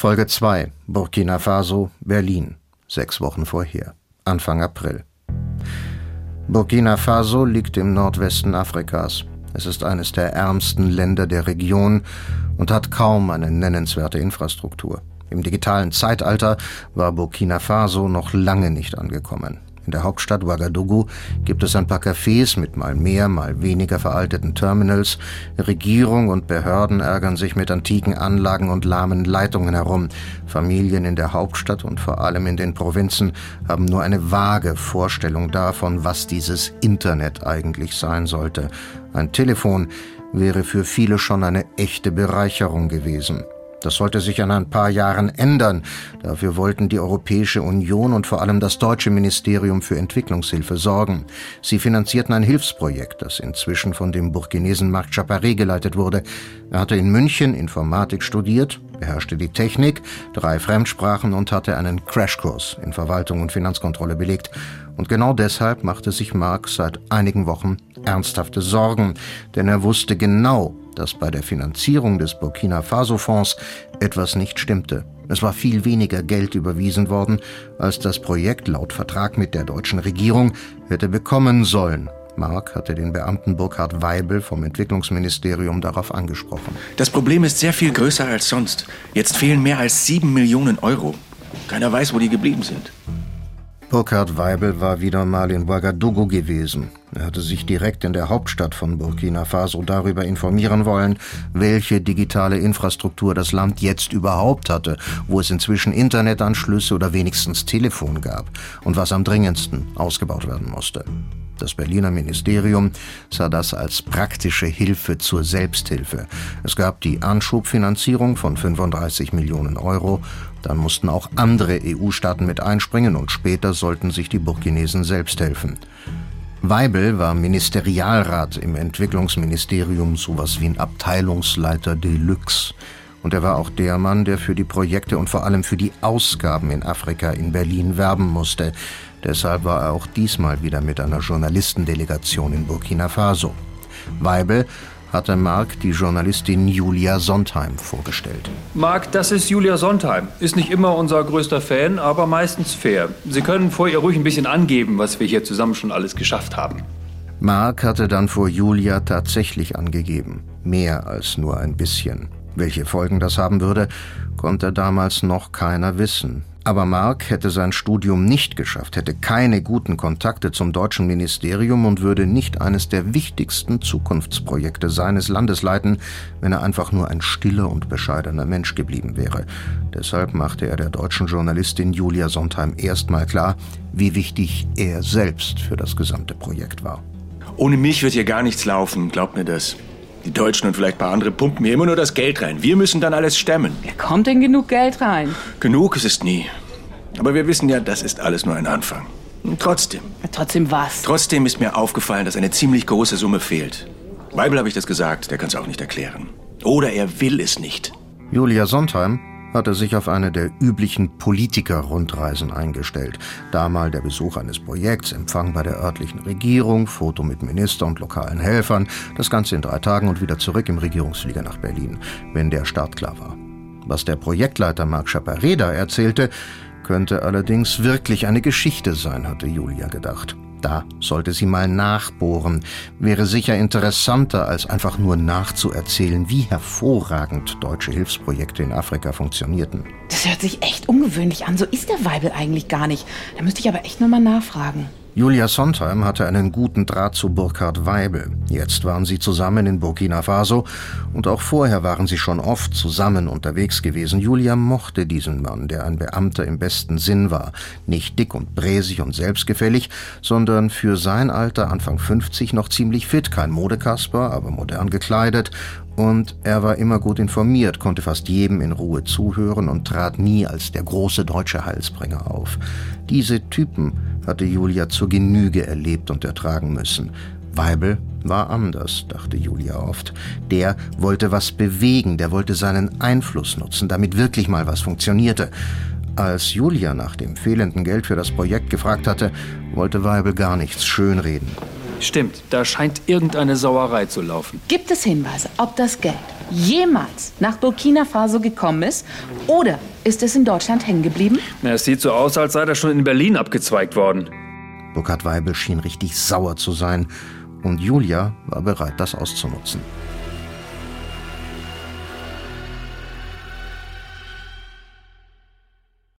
Folge 2. Burkina Faso, Berlin. Sechs Wochen vorher. Anfang April. Burkina Faso liegt im Nordwesten Afrikas. Es ist eines der ärmsten Länder der Region und hat kaum eine nennenswerte Infrastruktur. Im digitalen Zeitalter war Burkina Faso noch lange nicht angekommen. In der Hauptstadt Ouagadougou gibt es ein paar Cafés mit mal mehr, mal weniger veralteten Terminals. Regierung und Behörden ärgern sich mit antiken Anlagen und lahmen Leitungen herum. Familien in der Hauptstadt und vor allem in den Provinzen haben nur eine vage Vorstellung davon, was dieses Internet eigentlich sein sollte. Ein Telefon wäre für viele schon eine echte Bereicherung gewesen. Das sollte sich in ein paar Jahren ändern. Dafür wollten die Europäische Union und vor allem das deutsche Ministerium für Entwicklungshilfe sorgen. Sie finanzierten ein Hilfsprojekt, das inzwischen von dem Burkinesen Marc Chaparé geleitet wurde. Er hatte in München Informatik studiert, beherrschte die Technik, drei Fremdsprachen und hatte einen Crashkurs in Verwaltung und Finanzkontrolle belegt. Und genau deshalb machte sich Marc seit einigen Wochen ernsthafte Sorgen, denn er wusste genau, dass bei der Finanzierung des Burkina Faso-Fonds etwas nicht stimmte. Es war viel weniger Geld überwiesen worden, als das Projekt laut Vertrag mit der deutschen Regierung hätte bekommen sollen. Mark hatte den Beamten Burkhard Weibel vom Entwicklungsministerium darauf angesprochen. Das Problem ist sehr viel größer als sonst. Jetzt fehlen mehr als sieben Millionen Euro. Keiner weiß, wo die geblieben sind. Burkhard Weibel war wieder mal in Ouagadougou gewesen. Er hatte sich direkt in der Hauptstadt von Burkina Faso darüber informieren wollen, welche digitale Infrastruktur das Land jetzt überhaupt hatte, wo es inzwischen Internetanschlüsse oder wenigstens Telefon gab und was am dringendsten ausgebaut werden musste. Das Berliner Ministerium sah das als praktische Hilfe zur Selbsthilfe. Es gab die Anschubfinanzierung von 35 Millionen Euro, dann mussten auch andere EU-Staaten mit einspringen und später sollten sich die Burkinesen selbst helfen. Weibel war Ministerialrat im Entwicklungsministerium, sowas wie ein Abteilungsleiter Deluxe. Und er war auch der Mann, der für die Projekte und vor allem für die Ausgaben in Afrika in Berlin werben musste. Deshalb war er auch diesmal wieder mit einer Journalistendelegation in Burkina Faso. Weibel hatte Mark die Journalistin Julia Sondheim vorgestellt. Mark, das ist Julia Sondheim. Ist nicht immer unser größter Fan, aber meistens fair. Sie können vor ihr ruhig ein bisschen angeben, was wir hier zusammen schon alles geschafft haben. Mark hatte dann vor Julia tatsächlich angegeben. Mehr als nur ein bisschen. Welche Folgen das haben würde, konnte damals noch keiner wissen. Aber Mark hätte sein Studium nicht geschafft, hätte keine guten Kontakte zum deutschen Ministerium und würde nicht eines der wichtigsten Zukunftsprojekte seines Landes leiten, wenn er einfach nur ein stiller und bescheidener Mensch geblieben wäre. Deshalb machte er der deutschen Journalistin Julia Sondheim erstmal klar, wie wichtig er selbst für das gesamte Projekt war. Ohne mich wird hier gar nichts laufen, glaubt mir das. Die Deutschen und vielleicht ein paar andere pumpen mir immer nur das Geld rein. Wir müssen dann alles stemmen. Wer kommt denn genug Geld rein? Genug ist es nie. Aber wir wissen ja, das ist alles nur ein Anfang. Und trotzdem. Ja, trotzdem was? Trotzdem ist mir aufgefallen, dass eine ziemlich große Summe fehlt. Weibel habe ich das gesagt, der kann es auch nicht erklären. Oder er will es nicht. Julia Sondheim hatte sich auf eine der üblichen Politiker-Rundreisen eingestellt. Da mal der Besuch eines Projekts, Empfang bei der örtlichen Regierung, Foto mit Minister und lokalen Helfern, das Ganze in drei Tagen und wieder zurück im Regierungsflieger nach Berlin, wenn der Start klar war. Was der Projektleiter Marc Chapareda erzählte, könnte allerdings wirklich eine Geschichte sein, hatte Julia gedacht. Da sollte sie mal nachbohren. Wäre sicher interessanter, als einfach nur nachzuerzählen, wie hervorragend deutsche Hilfsprojekte in Afrika funktionierten. Das hört sich echt ungewöhnlich an. So ist der Weibel eigentlich gar nicht. Da müsste ich aber echt nochmal nachfragen. Julia Sondheim hatte einen guten Draht zu Burkhard Weibel. Jetzt waren sie zusammen in Burkina Faso und auch vorher waren sie schon oft zusammen unterwegs gewesen. Julia mochte diesen Mann, der ein Beamter im besten Sinn war. Nicht dick und bräsig und selbstgefällig, sondern für sein Alter Anfang 50 noch ziemlich fit. Kein Modekasper, aber modern gekleidet und er war immer gut informiert, konnte fast jedem in Ruhe zuhören und trat nie als der große deutsche Heilsbringer auf. Diese Typen hatte Julia zur Genüge erlebt und ertragen müssen. Weibel war anders, dachte Julia oft. Der wollte was bewegen, der wollte seinen Einfluss nutzen, damit wirklich mal was funktionierte. Als Julia nach dem fehlenden Geld für das Projekt gefragt hatte, wollte Weibel gar nichts schönreden. Stimmt, da scheint irgendeine Sauerei zu laufen. Gibt es Hinweise, ob das Geld jemals nach Burkina Faso gekommen ist oder ist es in Deutschland hängen geblieben? Na, es sieht so aus, als sei das schon in Berlin abgezweigt worden. Burkhard Weibel schien richtig sauer zu sein und Julia war bereit, das auszunutzen.